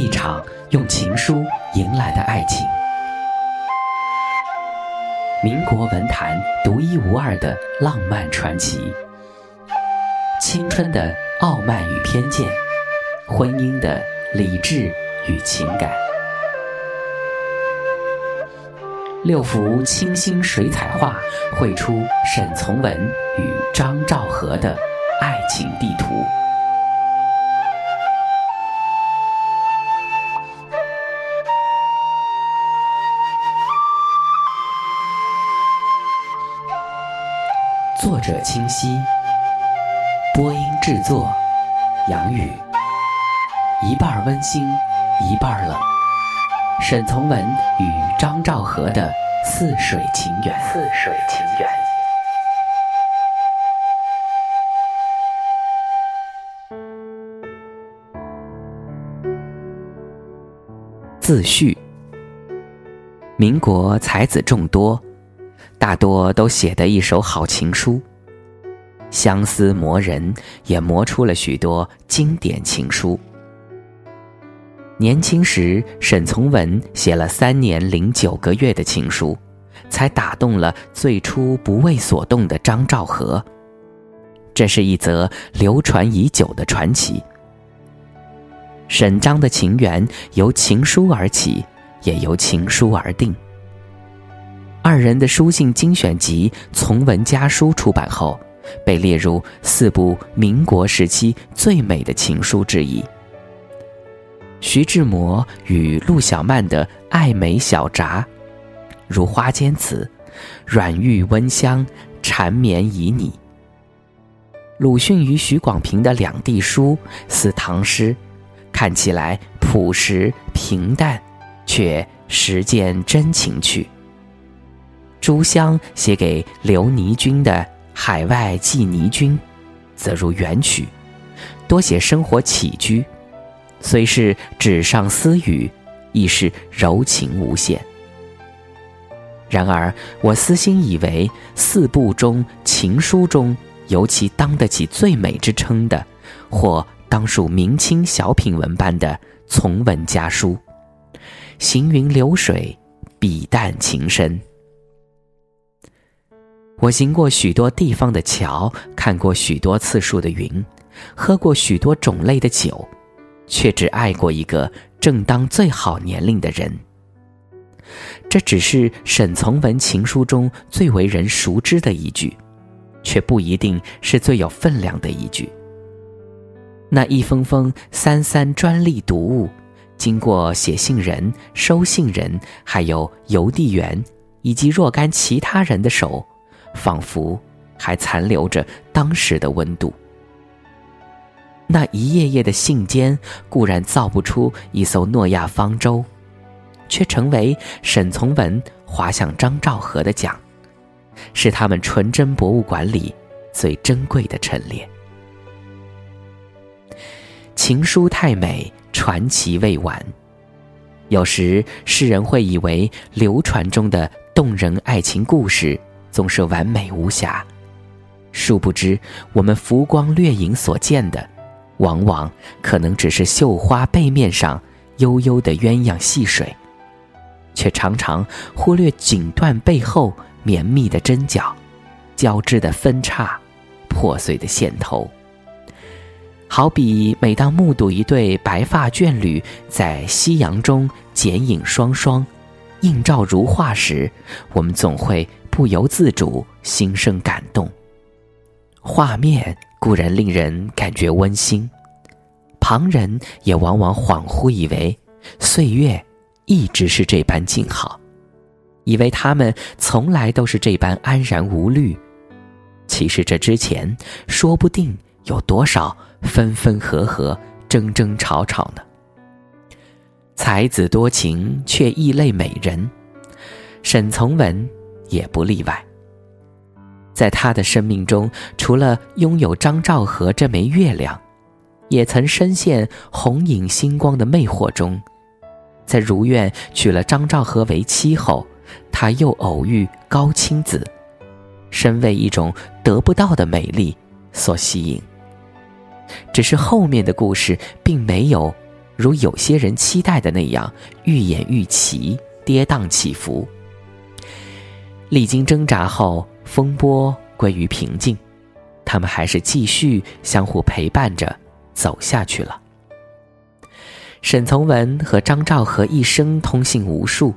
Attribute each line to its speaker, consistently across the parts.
Speaker 1: 一场用情书迎来的爱情。民国文坛独一无二的浪漫传奇，青春的傲慢与偏见，婚姻的理智与情感。六幅清新水彩画绘出沈从文与张兆和的爱情地图。作者清晰，播音制作杨宇，一半温馨，一半冷。沈从文与张兆和的似水情缘。似水情缘。自序：民国才子众多。大多都写得一手好情书，相思磨人，也磨出了许多经典情书。年轻时，沈从文写了三年零九个月的情书，才打动了最初不为所动的张兆和。这是一则流传已久的传奇。沈张的情缘由情书而起，也由情书而定。二人的书信精选集《从文家书》出版后，被列入四部民国时期最美的情书之一。徐志摩与陆小曼的爱美小札，如花间词，软玉温香，缠绵旖旎。鲁迅与许广平的两地书似唐诗，看起来朴实平淡，却实见真情趣。朱湘写给刘尼君的《海外寄尼君》，则如元曲，多写生活起居，虽是纸上私语，亦是柔情无限。然而，我私心以为四部中情书中，尤其当得起最美之称的，或当属明清小品文般的《从文家书》，行云流水，笔淡情深。我行过许多地方的桥，看过许多次数的云，喝过许多种类的酒，却只爱过一个正当最好年龄的人。这只是沈从文情书中最为人熟知的一句，却不一定是最有分量的一句。那一封封三三专利读物，经过写信人、收信人，还有邮递员以及若干其他人的手。仿佛还残留着当时的温度。那一页页的信笺固然造不出一艘诺亚方舟，却成为沈从文划向张兆和的桨，是他们纯真博物馆里最珍贵的陈列。情书太美，传奇未完。有时世人会以为流传中的动人爱情故事。总是完美无瑕，殊不知我们浮光掠影所见的，往往可能只是绣花背面上悠悠的鸳鸯戏水，却常常忽略锦缎背后绵密的针脚、交织的分叉、破碎的线头。好比每当目睹一对白发眷侣在夕阳中剪影双双，映照如画时，我们总会。不由自主，心生感动。画面固然令人感觉温馨，旁人也往往恍惚以为岁月一直是这般静好，以为他们从来都是这般安然无虑。其实这之前说不定有多少分分合合、争争吵吵呢？才子多情，却异类美人。沈从文。也不例外。在他的生命中，除了拥有张兆和这枚月亮，也曾深陷红影星光的魅惑中。在如愿娶了张兆和为妻后，他又偶遇高青子，身为一种得不到的美丽所吸引。只是后面的故事并没有如有些人期待的那样愈演愈奇、跌宕起伏。历经挣扎后，风波归于平静，他们还是继续相互陪伴着走下去了。沈从文和张兆和一生通信无数，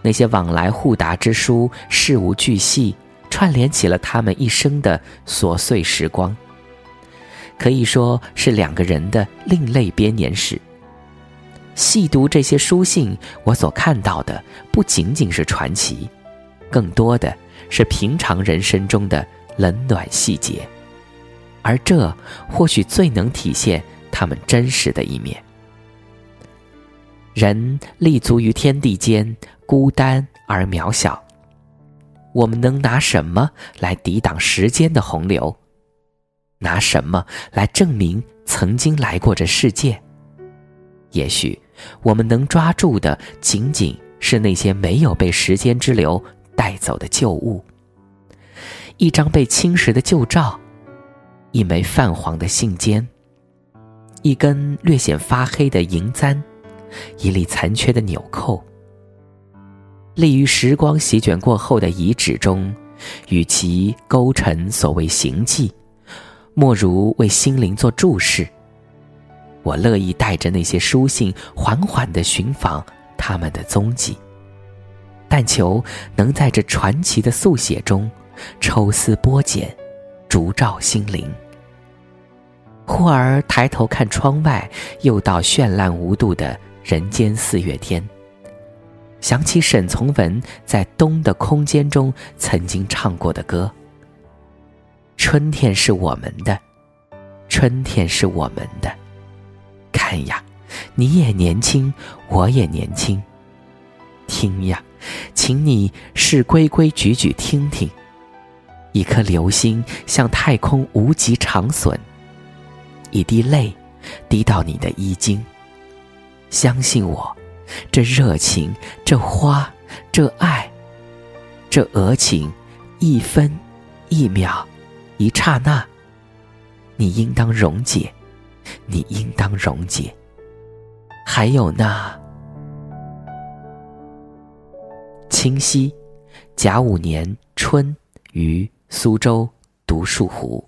Speaker 1: 那些往来互答之书，事无巨细，串联起了他们一生的琐碎时光。可以说是两个人的另类编年史。细读这些书信，我所看到的不仅仅是传奇，更多的是平常人生中的冷暖细节，而这或许最能体现他们真实的一面。人立足于天地间，孤单而渺小。我们能拿什么来抵挡时间的洪流？拿什么来证明曾经来过这世界？也许我们能抓住的仅仅是那些没有被时间之流带走的旧物：一张被侵蚀的旧照，一枚泛黄的信笺，一根略显发黑的银簪。一粒残缺的纽扣，立于时光席卷过后的遗址中，与其勾陈所谓行迹，莫如为心灵做注释。我乐意带着那些书信，缓缓的寻访他们的踪迹，但求能在这传奇的速写中，抽丝剥茧，烛照心灵。忽而抬头看窗外，又到绚烂无度的。人间四月天。想起沈从文在《冬的空间》中曾经唱过的歌：“春天是我们的，春天是我们的。看呀，你也年轻，我也年轻。听呀，请你是规规矩矩听听。一颗流星向太空无极长损，一滴泪滴到你的衣襟。”相信我，这热情，这花，这爱，这额情，一分一秒，一刹那，你应当溶解，你应当溶解。还有那清溪，甲午年春于苏州独墅湖。